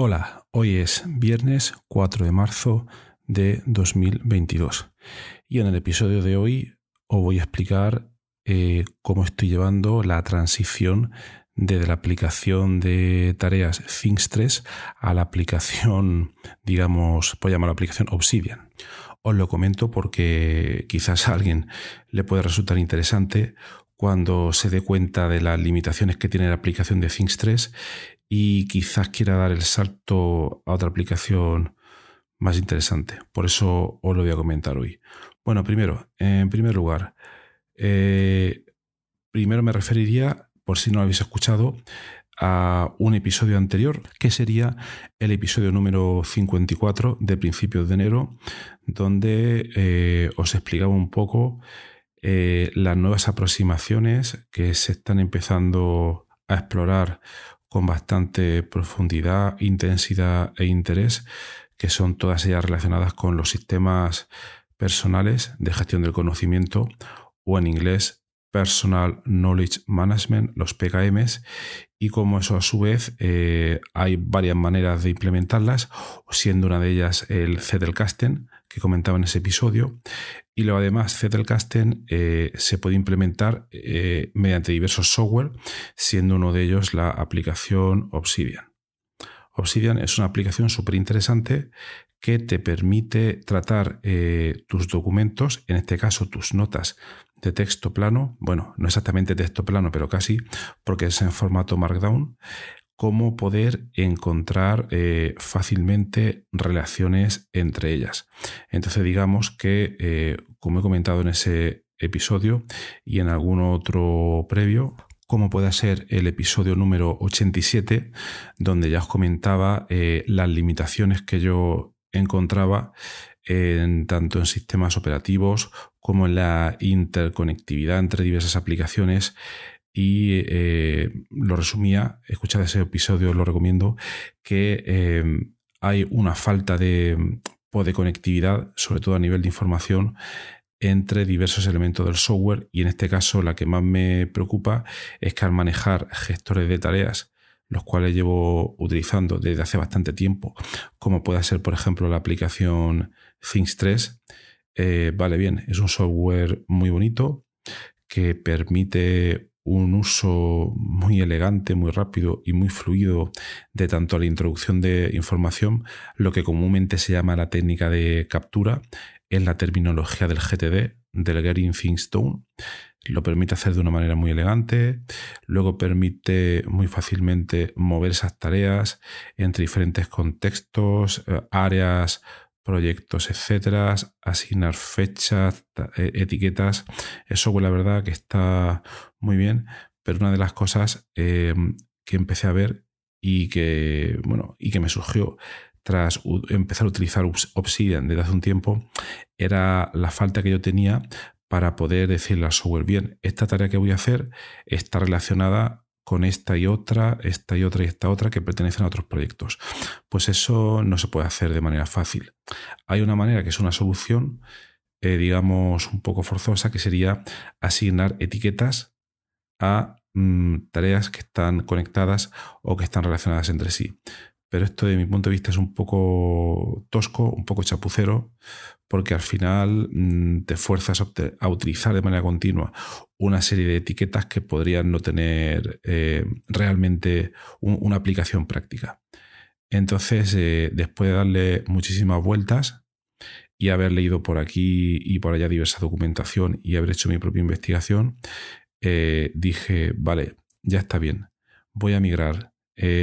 Hola, hoy es viernes 4 de marzo de 2022 y en el episodio de hoy os voy a explicar eh, cómo estoy llevando la transición desde la aplicación de tareas Things 3 a la aplicación, digamos, puedo llamar la aplicación Obsidian. Os lo comento porque quizás a alguien le puede resultar interesante cuando se dé cuenta de las limitaciones que tiene la aplicación de Things 3 y quizás quiera dar el salto a otra aplicación más interesante. Por eso os lo voy a comentar hoy. Bueno, primero, en primer lugar, eh, primero me referiría, por si no lo habéis escuchado, a un episodio anterior, que sería el episodio número 54 de principios de enero, donde eh, os explicaba un poco eh, las nuevas aproximaciones que se están empezando a explorar con bastante profundidad, intensidad e interés, que son todas ellas relacionadas con los sistemas personales de gestión del conocimiento o en inglés Personal Knowledge Management, los PKMs, y como eso a su vez eh, hay varias maneras de implementarlas, siendo una de ellas el Zettelkasten, que comentaba en ese episodio, y luego además Zettelkasten eh, se puede implementar eh, mediante diversos software, siendo uno de ellos la aplicación Obsidian. Obsidian es una aplicación súper interesante que te permite tratar tus documentos, en este caso tus notas de texto plano, bueno, no exactamente texto plano, pero casi, porque es en formato Markdown, cómo poder encontrar eh, fácilmente relaciones entre ellas. Entonces digamos que, eh, como he comentado en ese episodio y en algún otro previo, como puede ser el episodio número 87, donde ya os comentaba eh, las limitaciones que yo encontraba en, tanto en sistemas operativos como en la interconectividad entre diversas aplicaciones y eh, lo resumía, escuchad ese episodio, lo recomiendo, que eh, hay una falta de, de conectividad, sobre todo a nivel de información, entre diversos elementos del software y en este caso la que más me preocupa es que al manejar gestores de tareas los cuales llevo utilizando desde hace bastante tiempo, como puede ser, por ejemplo, la aplicación Things 3. Eh, vale, bien, es un software muy bonito que permite un uso muy elegante, muy rápido y muy fluido de tanto la introducción de información, lo que comúnmente se llama la técnica de captura en la terminología del GTD, del Getting Things Done, lo permite hacer de una manera muy elegante, luego permite muy fácilmente mover esas tareas entre diferentes contextos, eh, áreas, proyectos, etcétera, asignar fechas, e, etiquetas. Eso, pues, la verdad que está muy bien, pero una de las cosas em, que empecé a ver y que, bueno, y que me surgió tras empezar a utilizar Obsidian desde hace un tiempo era la falta que yo tenía para poder decirle al software, bien, esta tarea que voy a hacer está relacionada con esta y otra, esta y otra y esta otra que pertenecen a otros proyectos. Pues eso no se puede hacer de manera fácil. Hay una manera que es una solución, eh, digamos, un poco forzosa, que sería asignar etiquetas a mm, tareas que están conectadas o que están relacionadas entre sí. Pero esto, de mi punto de vista, es un poco tosco, un poco chapucero, porque al final mm, te fuerzas a, utilizar de manera continua una serie de etiquetas que podrían no tener eh, realmente una aplicación práctica. Entonces, eh, después de darle muchísimas vueltas y haber leído por aquí y por allá diversa documentación y haber hecho mi propia investigación, eh, dije, vale, ya está bien, voy a migrar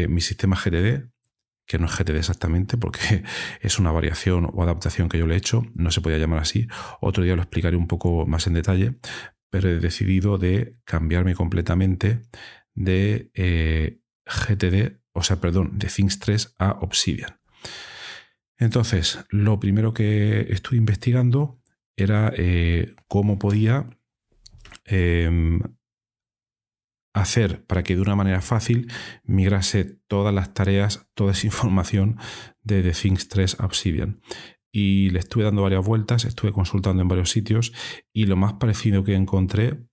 mi sistema GTD que no es GTD exactamente, porque es una variación o adaptación que yo le he hecho, no se podía llamar así. Otro día lo explicaré un poco más en detalle, pero he decidido de cambiarme completamente de eh, GTD, o sea, perdón, de Things 3 a Obsidian. Entonces, lo primero que estuve investigando era eh, cómo podía em, hacer para que de una manera fácil migrase todas las tareas, toda esa información de The Things 3 a Obsidian. Y le estuve dando varias vueltas, estuve consultando en varios sitios y lo más parecido que encontré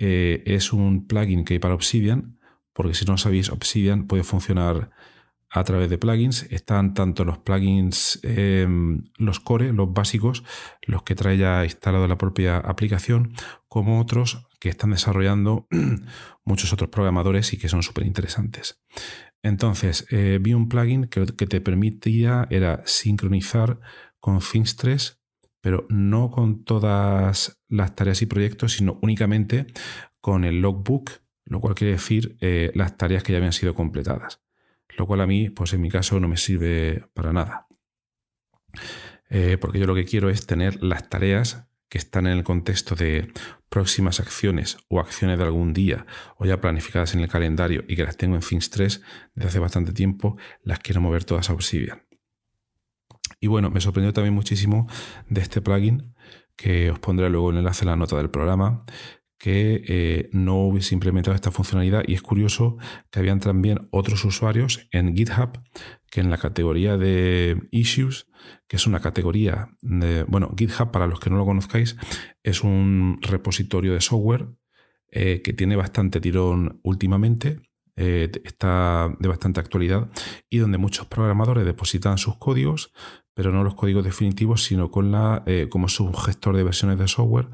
eh, es un plugin que hay para Obsidian, porque si no sabéis, Obsidian puede funcionar a través de plugins. Están tanto los plugins, em, los core, los básicos, los que trae ya instalado la propia aplicación, como otros que están desarrollando muchos otros programadores y que son súper interesantes. Entonces, eh, vi un plugin que, que te permitía era sincronizar con Things 3, pero no con todas las tareas y proyectos, sino únicamente con el logbook, lo cual quiere decir eh, las tareas que ya habían sido completadas lo cual a mí, pues en mi caso, no me sirve para nada. Eh, porque yo lo que quiero es tener las tareas que están en el contexto de próximas acciones o acciones de algún día o ya planificadas en el calendario y que las tengo en Things 3 desde hace bastante tiempo, las quiero mover todas a Obsidian. Y bueno, me sorprendió también muchísimo de este plugin que os pondré luego el enlace en la nota del programa, que eh, no hubiese implementado esta funcionalidad. Y es curioso que habían también otros usuarios en GitHub que en la categoría de issues, que es una categoría de, bueno, GitHub para los que no lo conozcáis, es un repositorio de software eh, que tiene bastante tirón últimamente, eh, está de bastante actualidad y donde muchos programadores depositan sus códigos, pero no los códigos definitivos, sino con la, como su gestor de versiones de software,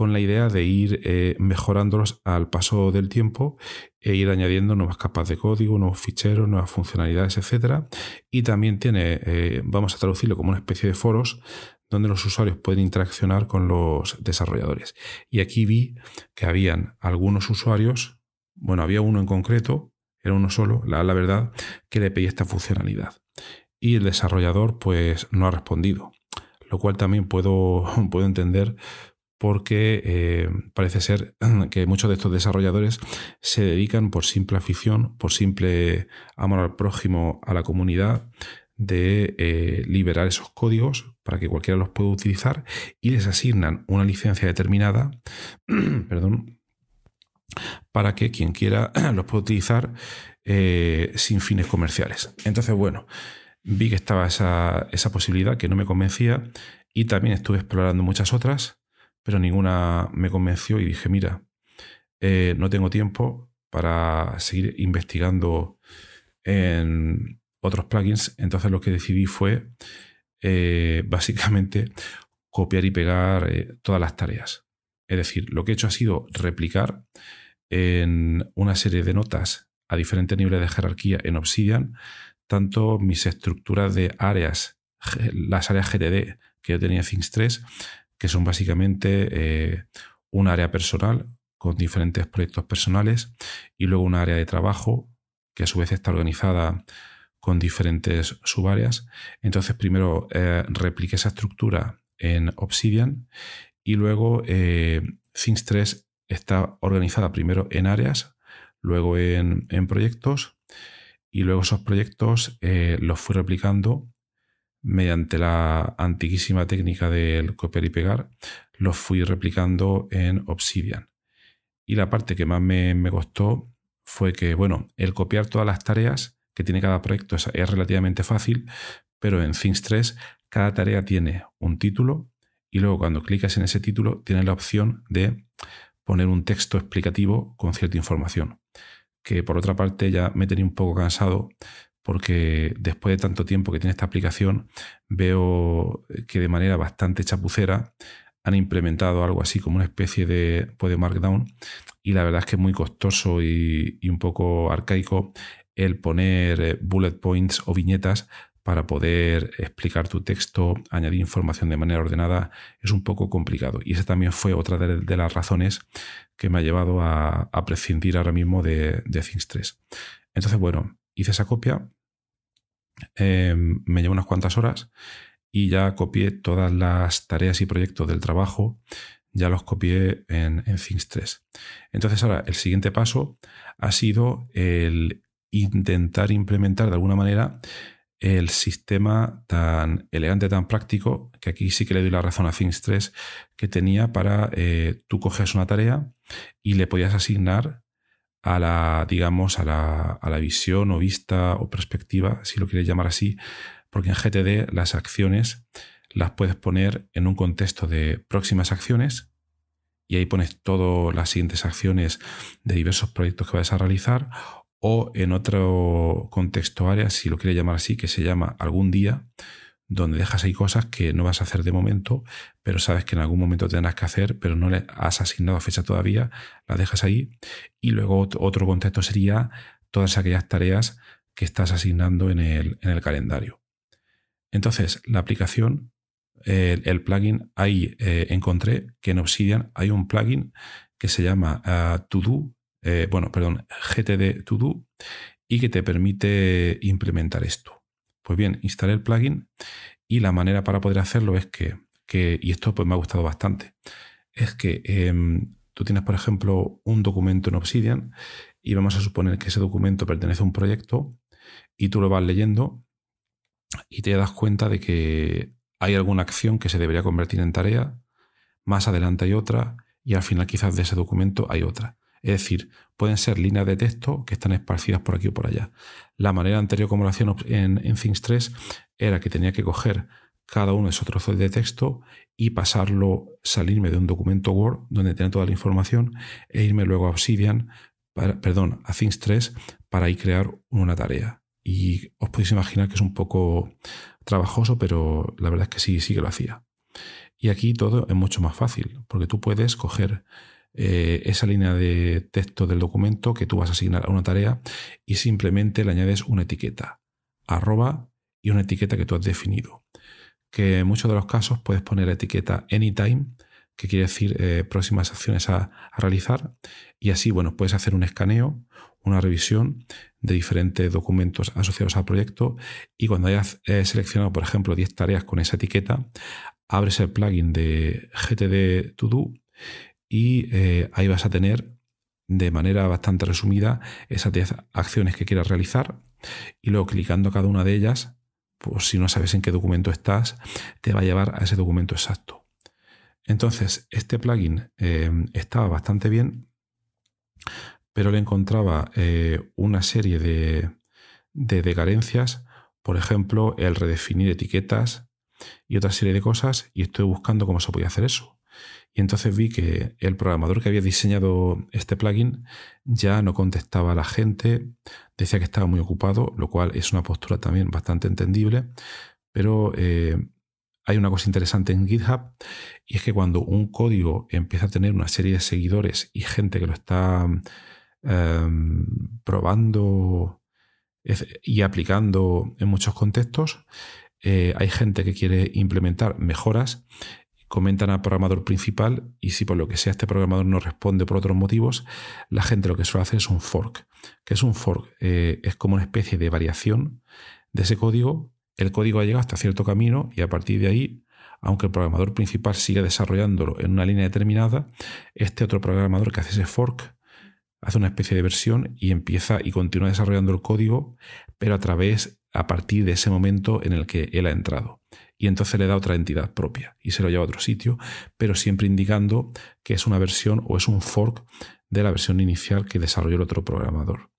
con la idea de ir eh, mejorándolos al paso del tiempo e ir añadiendo nuevas capas de código, nuevos ficheros, nuevas funcionalidades, etc. Y también tiene, eh, vamos a traducirlo como una especie de foros donde los usuarios pueden interaccionar con los desarrolladores. Y aquí vi que habían algunos usuarios, bueno, había uno en concreto, era uno solo, la, la verdad, que le pedía esta funcionalidad. Y el desarrollador pues no ha respondido, lo cual también puedo, puedo entender porque eh, parece ser que muchos de estos desarrolladores se dedican por simple afición, por simple amor al prójimo, a la comunidad, de eh, liberar esos códigos para que cualquiera los pueda utilizar y les asignan una licencia determinada, perdón, para que quien quiera los pueda utilizar eh, sin fines comerciales. Entonces, bueno, vi que estaba esa, esa posibilidad que no me convencía y también estuve explorando muchas otras pero ninguna me convenció y dije, mira, eh, no tengo tiempo para seguir investigando en otros plugins, entonces lo que decidí fue eh, básicamente copiar y pegar eh, todas las tareas. Es decir, lo que he hecho ha sido replicar en una serie de notas a diferentes niveles de jerarquía en Obsidian, tanto mis estructuras de áreas, las áreas GTD que yo tenía en Things 3, que son básicamente eh, un área personal con diferentes proyectos personales y luego un área de trabajo que a su vez está organizada con diferentes subáreas. Entonces primero eh, repliqué esa estructura en Obsidian y luego eh, Things 3 está organizada primero en áreas, luego en, proyectos y luego esos proyectos los fui replicando mediante la antiquísima técnica del copiar y pegar, los fui replicando en Obsidian. Y la parte que más me, costó fue que, bueno, el copiar todas las tareas que tiene cada proyecto es, relativamente fácil, pero en Things 3 cada tarea tiene un título y luego cuando clicas en ese título tienes la opción de poner un texto explicativo con cierta información. Que por otra parte ya me tenía un poco cansado porque después de tanto tiempo que tiene esta aplicación, veo que de manera bastante chapucera han implementado algo así como una especie de, pues, Markdown y la verdad es que es muy costoso y, un poco arcaico el poner eh, bullet points o viñetas para poder explicar tu texto, añadir información de manera ordenada, es un poco complicado. Y esa también fue otra de, las razones que me ha llevado a, prescindir ahora mismo de, de Things 3. Entonces, bueno, hice esa copia em, me lleva unas cuantas horas y ya copié todas las tareas y proyectos del trabajo, ya los copié en, en Things 3. Entonces ahora el siguiente paso ha sido el intentar implementar de alguna manera el sistema tan elegante, tan práctico, que aquí sí que le doy la razón a Things 3, que tenía para eh, tú coges una tarea y le podías asignar a la, digamos, a la, a la visión o vista o perspectiva, si lo quieres llamar así, porque en GTD las acciones las puedes poner en un contexto de próximas acciones y ahí pones todas las siguientes acciones de diversos proyectos que vas a realizar o en otro contexto área, si lo quieres llamar así, que se llama algún día, donde dejas ahí cosas que no vas a hacer de momento, pero sabes que en algún momento tendrás que hacer, pero no le has asignado fecha todavía, las dejas ahí. Y luego otro contexto sería todas aquellas tareas que estás asignando en el, calendario. Entonces, la aplicación, el, plugin, ahí eh, encontré que en Obsidian hay un plugin que se llama Do, eh, bueno, perdón, GTD To Do y que te permite implementar esto. Pues bien, instalé el plugin y la manera para poder hacerlo es que, y esto pues me ha gustado bastante, es que em, tú tienes, por ejemplo, un documento en Obsidian y vamos a suponer que ese documento pertenece a un proyecto y tú lo vas leyendo y te das cuenta de que hay alguna acción que se debería convertir en tarea, más adelante hay otra y al final quizás de ese documento hay otra. Es decir, pueden ser líneas de texto que están esparcidas por aquí o por allá. La manera anterior como lo hacían en, en Things 3 era que tenía que coger cada uno de esos trozos de texto y pasarlo, salirme de un documento Word donde tenía toda la información e irme luego a Obsidian, perdón, a Things 3 para ir crear una tarea. Y os podéis imaginar que es un poco trabajoso, pero la verdad es que sí, sí que lo hacía. Y aquí todo es mucho más fácil, porque tú puedes coger eh, esa línea de texto del documento que tú vas a asignar a una tarea y simplemente le añades una etiqueta, arroba y una etiqueta que tú has definido. Que en muchos de los casos puedes poner la etiqueta anytime, que quiere decir eh, próximas acciones a, realizar, y así, bueno, puedes hacer un escaneo, una revisión de diferentes documentos asociados al proyecto y cuando hayas eh, seleccionado, por ejemplo, 10 tareas con esa etiqueta, abres el plugin de GTD To Do y eh, ahí vas a tener de manera bastante resumida esas 10 acciones que quieras realizar y luego clicando cada una de ellas, pues si no sabes en qué documento estás, te va a llevar a ese documento exacto. Entonces, este plugin eh, estaba bastante bien, pero le encontraba eh, una serie de, de carencias, por ejemplo, el redefinir etiquetas y otra serie de cosas, y estoy buscando cómo se podía hacer eso. Y entonces vi que el programador que había diseñado este plugin ya no contestaba a la gente, decía que estaba muy ocupado, lo cual es una postura también bastante entendible, pero eh, hay una cosa interesante en GitHub y es que cuando un código empieza a tener una serie de seguidores y gente que lo está em, probando y aplicando en muchos contextos, eh, hay gente que quiere implementar mejoras comentan al programador principal y si por lo que sea este programador no responde por otros motivos, la gente lo que suele hacer es un fork. que es un fork? Eh, es como una especie de variación de ese código. El código ha llegado hasta cierto camino y a partir de ahí, aunque el programador principal siga desarrollándolo en una línea determinada, este otro programador que hace ese fork hace una especie de versión y empieza y continúa desarrollando el código, pero a través, a partir de ese momento en el que él ha entrado y entonces le da otra entidad propia y se lo lleva a otro sitio, pero siempre indicando que es una versión o es un fork de la versión inicial que desarrolló el otro programador.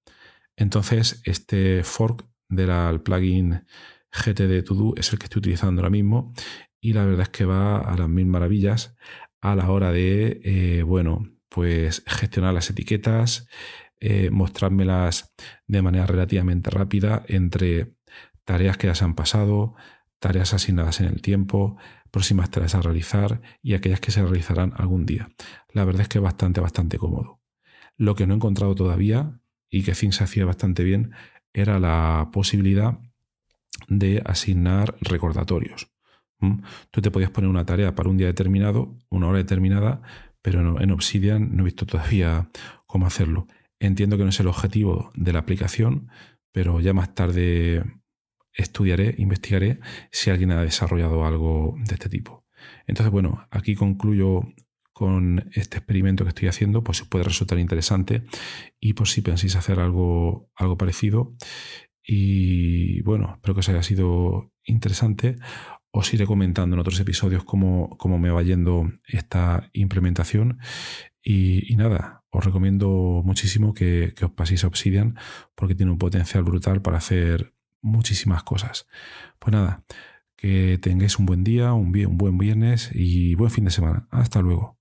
Entonces, este fork del plugin GTD To es el que estoy utilizando ahora mismo y la verdad es que va a las mil maravillas a la hora de, eh, bueno, pues gestionar las etiquetas, eh, mostrármelas de manera relativamente rápida entre tareas que ya se han pasado, tareas asignadas en el tiempo, próximas tareas a realizar y aquellas que se realizarán algún día. La verdad es que es bastante, bastante cómodo. Lo que no he encontrado todavía y que se hacía bastante bien era la posibilidad de asignar recordatorios. Tú te podías poner una tarea para un día determinado, una hora determinada, pero en Obsidian no he visto todavía cómo hacerlo. Entiendo que no es el objetivo de la aplicación, pero ya más tarde estudiaré, investigaré si alguien ha desarrollado algo de este tipo. Entonces, bueno, aquí concluyo con este experimento que estoy haciendo, pues puede resultar interesante y por si penséis hacer algo, algo parecido. Y bueno, espero que os haya sido interesante. Os iré comentando en otros episodios cómo, cómo me va yendo esta implementación. Y, nada, os recomiendo muchísimo que, que os paséis a Obsidian porque tiene un potencial brutal para hacer muchísimas cosas. Pues nada, que tengáis un buen día, un, un buen viernes y buen fin de semana. Hasta luego.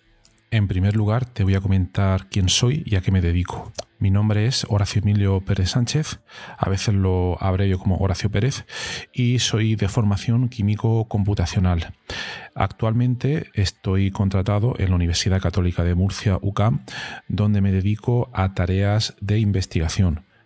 En primer lugar, te voy a comentar quién soy y a qué me dedico. Mi nombre es Horacio Emilio Pérez Sánchez, a veces lo abrevio como Horacio Pérez, y soy de formación químico computacional. Actualmente estoy contratado en la Universidad Católica de Murcia, UCAM, donde me dedico a tareas de investigación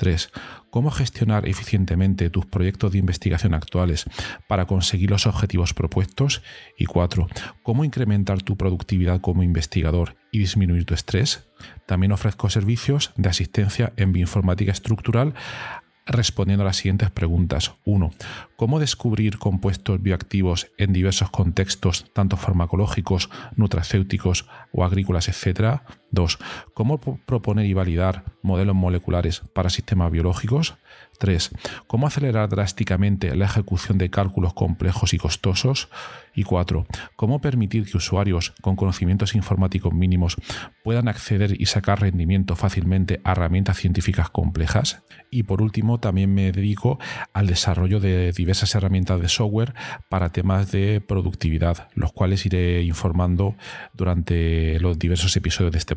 3. Cómo gestionar eficientemente tus proyectos de investigación actuales para conseguir los objetivos propuestos. Y 4. Cómo incrementar tu productividad como investigador y disminuir tu estrés. También ofrezco servicios de asistencia en bioinformática estructural respondiendo a las siguientes preguntas. 1. ¿Cómo descubrir compuestos bioactivos en diversos contextos, tanto farmacológicos, nutracéuticos o agrícolas, etcétera? 2. ¿Cómo proponer y validar modelos moleculares para sistemas biológicos? 3. ¿Cómo acelerar drásticamente la ejecución de cálculos complejos y costosos? Y 4. ¿Cómo permitir que usuarios con conocimientos informáticos mínimos puedan acceder y sacar rendimiento fácilmente a herramientas científicas complejas? Y por último, también me dedico al desarrollo de diversas herramientas de software para temas de productividad, los cuales iré informando durante los diversos episodios de este